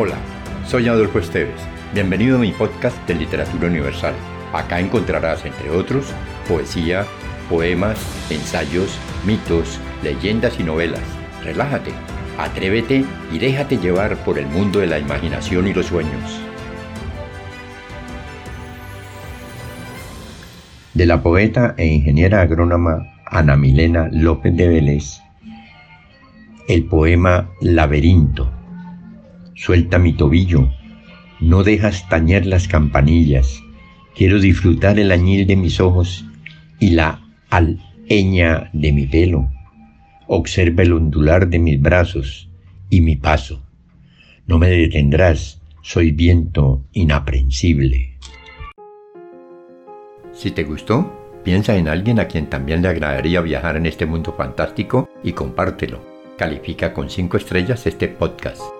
Hola, soy Adolfo Esteves. Bienvenido a mi podcast de Literatura Universal. Acá encontrarás, entre otros, poesía, poemas, ensayos, mitos, leyendas y novelas. Relájate, atrévete y déjate llevar por el mundo de la imaginación y los sueños. De la poeta e ingeniera agrónoma Ana Milena López de Vélez, el poema Laberinto Suelta mi tobillo, no dejas tañer las campanillas. Quiero disfrutar el añil de mis ojos y la alheña de mi pelo. Observa el ondular de mis brazos y mi paso. No me detendrás, soy viento inaprensible. Si te gustó, piensa en alguien a quien también le agradaría viajar en este mundo fantástico y compártelo. Califica con 5 estrellas este podcast.